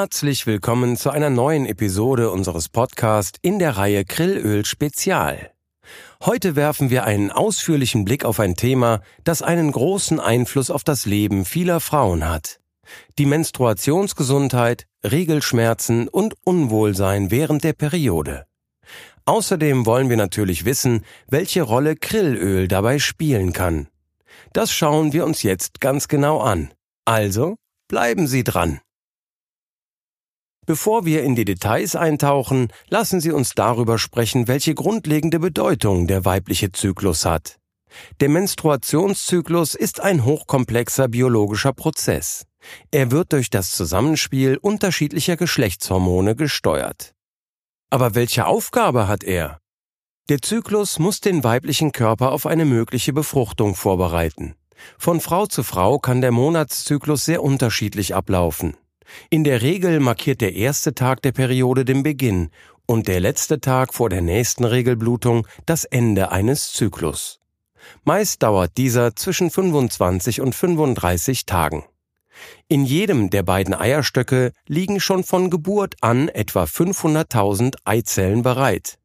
Herzlich willkommen zu einer neuen Episode unseres Podcasts in der Reihe Grillöl Spezial. Heute werfen wir einen ausführlichen Blick auf ein Thema, das einen großen Einfluss auf das Leben vieler Frauen hat. Die Menstruationsgesundheit, Regelschmerzen und Unwohlsein während der Periode. Außerdem wollen wir natürlich wissen, welche Rolle Grillöl dabei spielen kann. Das schauen wir uns jetzt ganz genau an. Also bleiben Sie dran. Bevor wir in die Details eintauchen, lassen Sie uns darüber sprechen, welche grundlegende Bedeutung der weibliche Zyklus hat. Der Menstruationszyklus ist ein hochkomplexer biologischer Prozess. Er wird durch das Zusammenspiel unterschiedlicher Geschlechtshormone gesteuert. Aber welche Aufgabe hat er? Der Zyklus muss den weiblichen Körper auf eine mögliche Befruchtung vorbereiten. Von Frau zu Frau kann der Monatszyklus sehr unterschiedlich ablaufen. In der Regel markiert der erste Tag der Periode den Beginn und der letzte Tag vor der nächsten Regelblutung das Ende eines Zyklus. Meist dauert dieser zwischen 25 und 35 Tagen. In jedem der beiden Eierstöcke liegen schon von Geburt an etwa 500.000 Eizellen bereit.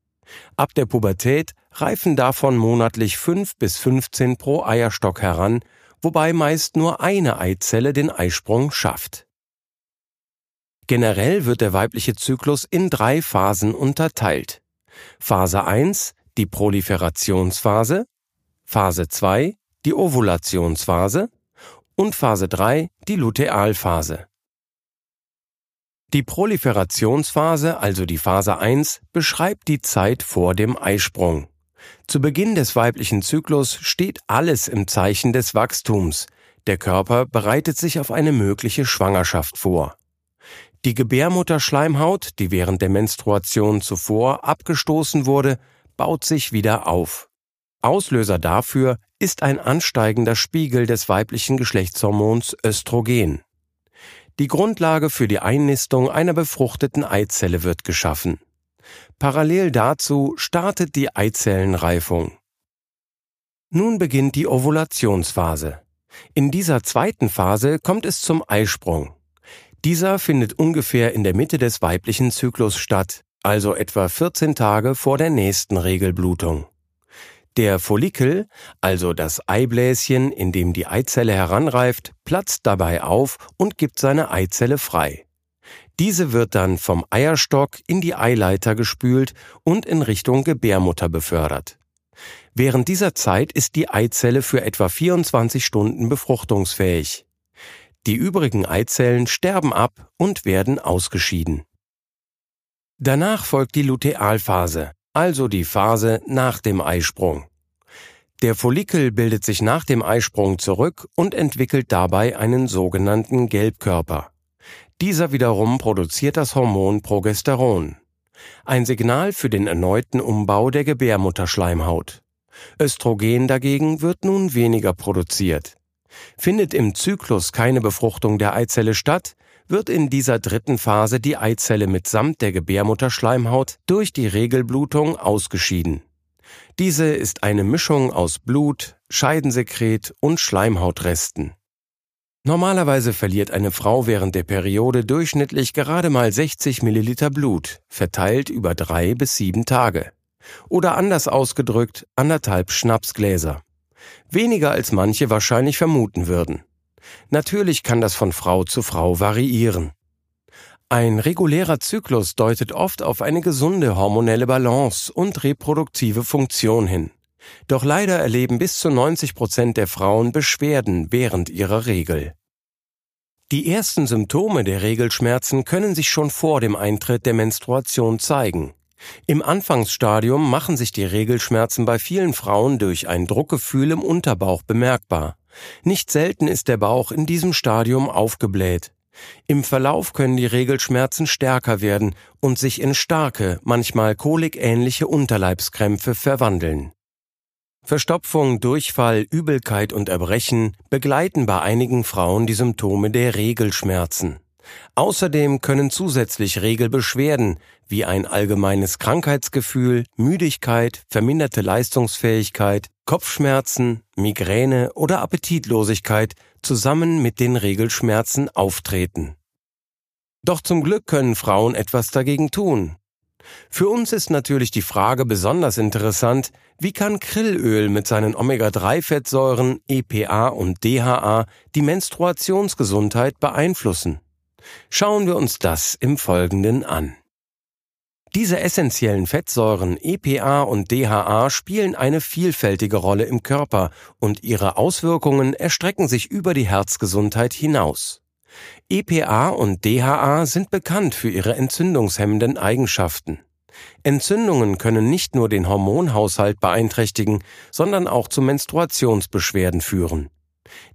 Ab der Pubertät reifen davon monatlich 5 bis 15 pro Eierstock heran, wobei meist nur eine Eizelle den Eisprung schafft. Generell wird der weibliche Zyklus in drei Phasen unterteilt. Phase 1, die Proliferationsphase, Phase 2, die Ovulationsphase und Phase 3, die Lutealphase. Die Proliferationsphase, also die Phase 1, beschreibt die Zeit vor dem Eisprung. Zu Beginn des weiblichen Zyklus steht alles im Zeichen des Wachstums. Der Körper bereitet sich auf eine mögliche Schwangerschaft vor. Die Gebärmutterschleimhaut, die während der Menstruation zuvor abgestoßen wurde, baut sich wieder auf. Auslöser dafür ist ein ansteigender Spiegel des weiblichen Geschlechtshormons Östrogen. Die Grundlage für die Einnistung einer befruchteten Eizelle wird geschaffen. Parallel dazu startet die Eizellenreifung. Nun beginnt die Ovulationsphase. In dieser zweiten Phase kommt es zum Eisprung. Dieser findet ungefähr in der Mitte des weiblichen Zyklus statt, also etwa 14 Tage vor der nächsten Regelblutung. Der Follikel, also das Eibläschen, in dem die Eizelle heranreift, platzt dabei auf und gibt seine Eizelle frei. Diese wird dann vom Eierstock in die Eileiter gespült und in Richtung Gebärmutter befördert. Während dieser Zeit ist die Eizelle für etwa 24 Stunden befruchtungsfähig. Die übrigen Eizellen sterben ab und werden ausgeschieden. Danach folgt die Lutealphase, also die Phase nach dem Eisprung. Der Follikel bildet sich nach dem Eisprung zurück und entwickelt dabei einen sogenannten Gelbkörper. Dieser wiederum produziert das Hormon Progesteron. Ein Signal für den erneuten Umbau der Gebärmutterschleimhaut. Östrogen dagegen wird nun weniger produziert. Findet im Zyklus keine Befruchtung der Eizelle statt, wird in dieser dritten Phase die Eizelle mitsamt der Gebärmutterschleimhaut durch die Regelblutung ausgeschieden. Diese ist eine Mischung aus Blut, Scheidensekret und Schleimhautresten. Normalerweise verliert eine Frau während der Periode durchschnittlich gerade mal 60 Milliliter Blut, verteilt über drei bis sieben Tage. Oder anders ausgedrückt, anderthalb Schnapsgläser weniger als manche wahrscheinlich vermuten würden. Natürlich kann das von Frau zu Frau variieren. Ein regulärer Zyklus deutet oft auf eine gesunde hormonelle Balance und reproduktive Funktion hin. Doch leider erleben bis zu 90 Prozent der Frauen Beschwerden während ihrer Regel. Die ersten Symptome der Regelschmerzen können sich schon vor dem Eintritt der Menstruation zeigen. Im Anfangsstadium machen sich die Regelschmerzen bei vielen Frauen durch ein Druckgefühl im Unterbauch bemerkbar. Nicht selten ist der Bauch in diesem Stadium aufgebläht. Im Verlauf können die Regelschmerzen stärker werden und sich in starke, manchmal kolikähnliche Unterleibskrämpfe verwandeln. Verstopfung, Durchfall, Übelkeit und Erbrechen begleiten bei einigen Frauen die Symptome der Regelschmerzen. Außerdem können zusätzlich Regelbeschwerden wie ein allgemeines Krankheitsgefühl, Müdigkeit, verminderte Leistungsfähigkeit, Kopfschmerzen, Migräne oder Appetitlosigkeit zusammen mit den Regelschmerzen auftreten. Doch zum Glück können Frauen etwas dagegen tun. Für uns ist natürlich die Frage besonders interessant, wie kann Krillöl mit seinen Omega-3-Fettsäuren EPA und DHA die Menstruationsgesundheit beeinflussen? Schauen wir uns das im Folgenden an. Diese essentiellen Fettsäuren EPA und DHA spielen eine vielfältige Rolle im Körper und ihre Auswirkungen erstrecken sich über die Herzgesundheit hinaus. EPA und DHA sind bekannt für ihre entzündungshemmenden Eigenschaften. Entzündungen können nicht nur den Hormonhaushalt beeinträchtigen, sondern auch zu Menstruationsbeschwerden führen.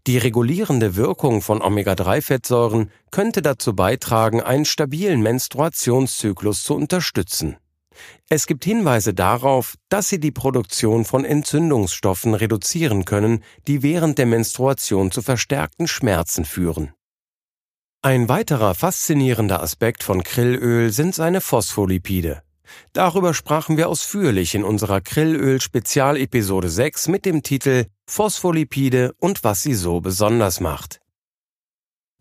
Die regulierende Wirkung von Omega-3-Fettsäuren könnte dazu beitragen, einen stabilen Menstruationszyklus zu unterstützen. Es gibt Hinweise darauf, dass sie die Produktion von Entzündungsstoffen reduzieren können, die während der Menstruation zu verstärkten Schmerzen führen. Ein weiterer faszinierender Aspekt von Krillöl sind seine Phospholipide. Darüber sprachen wir ausführlich in unserer Krillöl-Spezialepisode 6 mit dem Titel Phospholipide und was sie so besonders macht.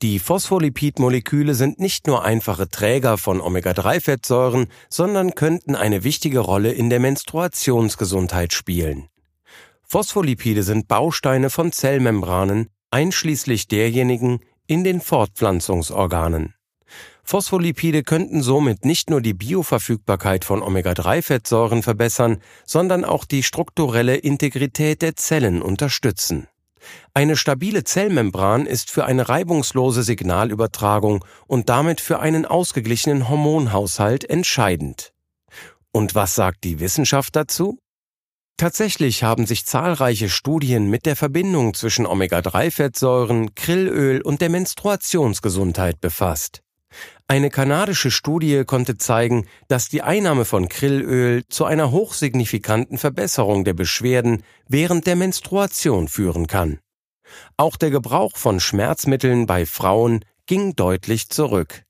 Die Phospholipidmoleküle sind nicht nur einfache Träger von Omega-3-Fettsäuren, sondern könnten eine wichtige Rolle in der Menstruationsgesundheit spielen. Phospholipide sind Bausteine von Zellmembranen, einschließlich derjenigen in den Fortpflanzungsorganen. Phospholipide könnten somit nicht nur die Bioverfügbarkeit von Omega-3-Fettsäuren verbessern, sondern auch die strukturelle Integrität der Zellen unterstützen. Eine stabile Zellmembran ist für eine reibungslose Signalübertragung und damit für einen ausgeglichenen Hormonhaushalt entscheidend. Und was sagt die Wissenschaft dazu? Tatsächlich haben sich zahlreiche Studien mit der Verbindung zwischen Omega-3-Fettsäuren, Krillöl und der Menstruationsgesundheit befasst. Eine kanadische Studie konnte zeigen, dass die Einnahme von Krillöl zu einer hochsignifikanten Verbesserung der Beschwerden während der Menstruation führen kann. Auch der Gebrauch von Schmerzmitteln bei Frauen ging deutlich zurück.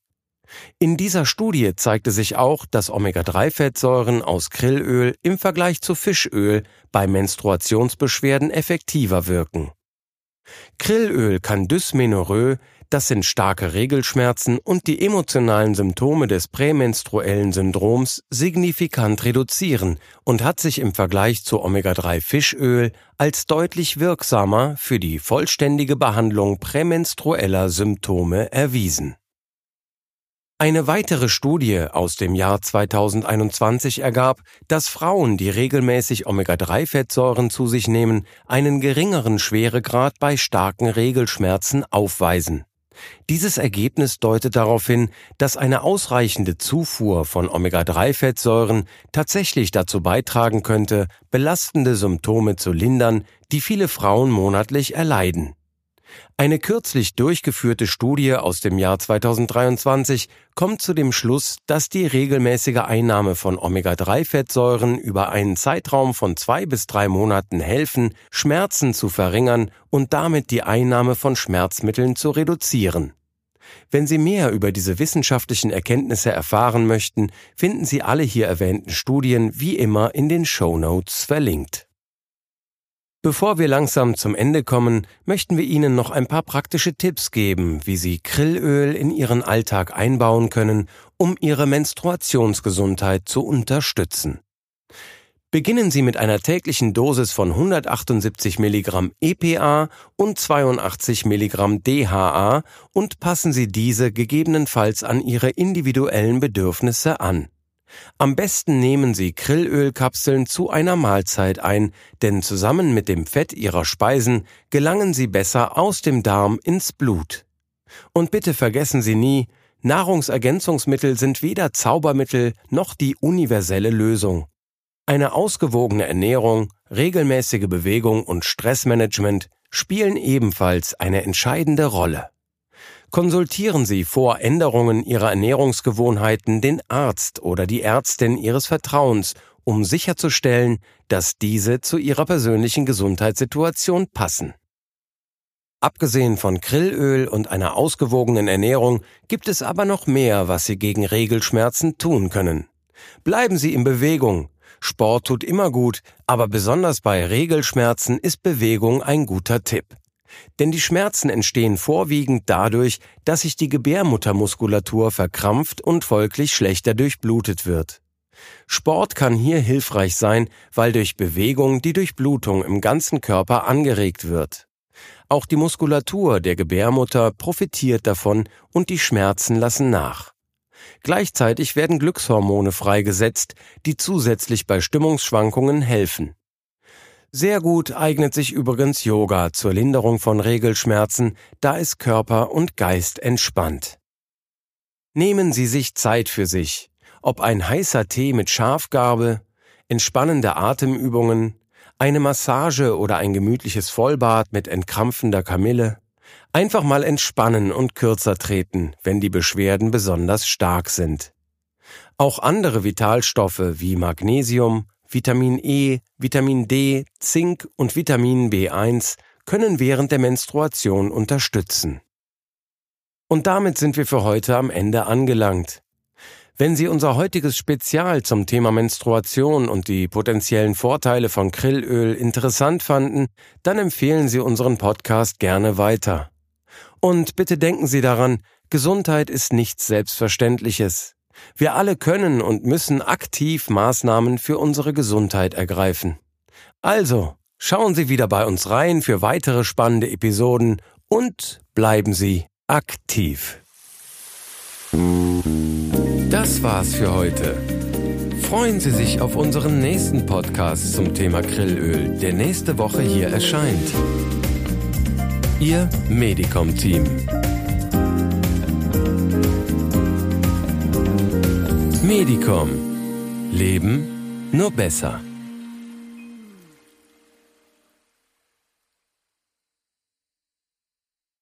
In dieser Studie zeigte sich auch, dass Omega-3-Fettsäuren aus Krillöl im Vergleich zu Fischöl bei Menstruationsbeschwerden effektiver wirken. Krillöl kann Dysmenorrhoe, das sind starke Regelschmerzen und die emotionalen Symptome des prämenstruellen Syndroms signifikant reduzieren und hat sich im Vergleich zu Omega-3-Fischöl als deutlich wirksamer für die vollständige Behandlung prämenstrueller Symptome erwiesen. Eine weitere Studie aus dem Jahr 2021 ergab, dass Frauen, die regelmäßig Omega-3-Fettsäuren zu sich nehmen, einen geringeren Schweregrad bei starken Regelschmerzen aufweisen. Dieses Ergebnis deutet darauf hin, dass eine ausreichende Zufuhr von Omega-3-Fettsäuren tatsächlich dazu beitragen könnte, belastende Symptome zu lindern, die viele Frauen monatlich erleiden. Eine kürzlich durchgeführte Studie aus dem Jahr 2023 kommt zu dem Schluss, dass die regelmäßige Einnahme von Omega-3-Fettsäuren über einen Zeitraum von zwei bis drei Monaten helfen, Schmerzen zu verringern und damit die Einnahme von Schmerzmitteln zu reduzieren. Wenn Sie mehr über diese wissenschaftlichen Erkenntnisse erfahren möchten, finden Sie alle hier erwähnten Studien wie immer in den Show Notes verlinkt. Bevor wir langsam zum Ende kommen, möchten wir Ihnen noch ein paar praktische Tipps geben, wie Sie Krillöl in Ihren Alltag einbauen können, um Ihre Menstruationsgesundheit zu unterstützen. Beginnen Sie mit einer täglichen Dosis von 178 Milligramm EPA und 82 Milligramm DHA und passen Sie diese gegebenenfalls an Ihre individuellen Bedürfnisse an. Am besten nehmen Sie Krillölkapseln zu einer Mahlzeit ein, denn zusammen mit dem Fett Ihrer Speisen gelangen sie besser aus dem Darm ins Blut. Und bitte vergessen Sie nie, Nahrungsergänzungsmittel sind weder Zaubermittel noch die universelle Lösung. Eine ausgewogene Ernährung, regelmäßige Bewegung und Stressmanagement spielen ebenfalls eine entscheidende Rolle. Konsultieren Sie vor Änderungen Ihrer Ernährungsgewohnheiten den Arzt oder die Ärztin Ihres Vertrauens, um sicherzustellen, dass diese zu Ihrer persönlichen Gesundheitssituation passen. Abgesehen von Grillöl und einer ausgewogenen Ernährung gibt es aber noch mehr, was Sie gegen Regelschmerzen tun können. Bleiben Sie in Bewegung. Sport tut immer gut, aber besonders bei Regelschmerzen ist Bewegung ein guter Tipp. Denn die Schmerzen entstehen vorwiegend dadurch, dass sich die Gebärmuttermuskulatur verkrampft und folglich schlechter durchblutet wird. Sport kann hier hilfreich sein, weil durch Bewegung die Durchblutung im ganzen Körper angeregt wird. Auch die Muskulatur der Gebärmutter profitiert davon und die Schmerzen lassen nach. Gleichzeitig werden Glückshormone freigesetzt, die zusätzlich bei Stimmungsschwankungen helfen. Sehr gut eignet sich übrigens Yoga zur Linderung von Regelschmerzen, da es Körper und Geist entspannt. Nehmen Sie sich Zeit für sich, ob ein heißer Tee mit Schafgarbe, entspannende Atemübungen, eine Massage oder ein gemütliches Vollbad mit entkrampfender Kamille. Einfach mal entspannen und kürzer treten, wenn die Beschwerden besonders stark sind. Auch andere Vitalstoffe wie Magnesium, Vitamin E, Vitamin D, Zink und Vitamin B1 können während der Menstruation unterstützen. Und damit sind wir für heute am Ende angelangt. Wenn Sie unser heutiges Spezial zum Thema Menstruation und die potenziellen Vorteile von Krillöl interessant fanden, dann empfehlen Sie unseren Podcast gerne weiter. Und bitte denken Sie daran, Gesundheit ist nichts Selbstverständliches. Wir alle können und müssen aktiv Maßnahmen für unsere Gesundheit ergreifen. Also, schauen Sie wieder bei uns rein für weitere spannende Episoden und bleiben Sie aktiv. Das war's für heute. Freuen Sie sich auf unseren nächsten Podcast zum Thema Grillöl, der nächste Woche hier erscheint. Ihr Medicom-Team. Medicom. Leben nur besser.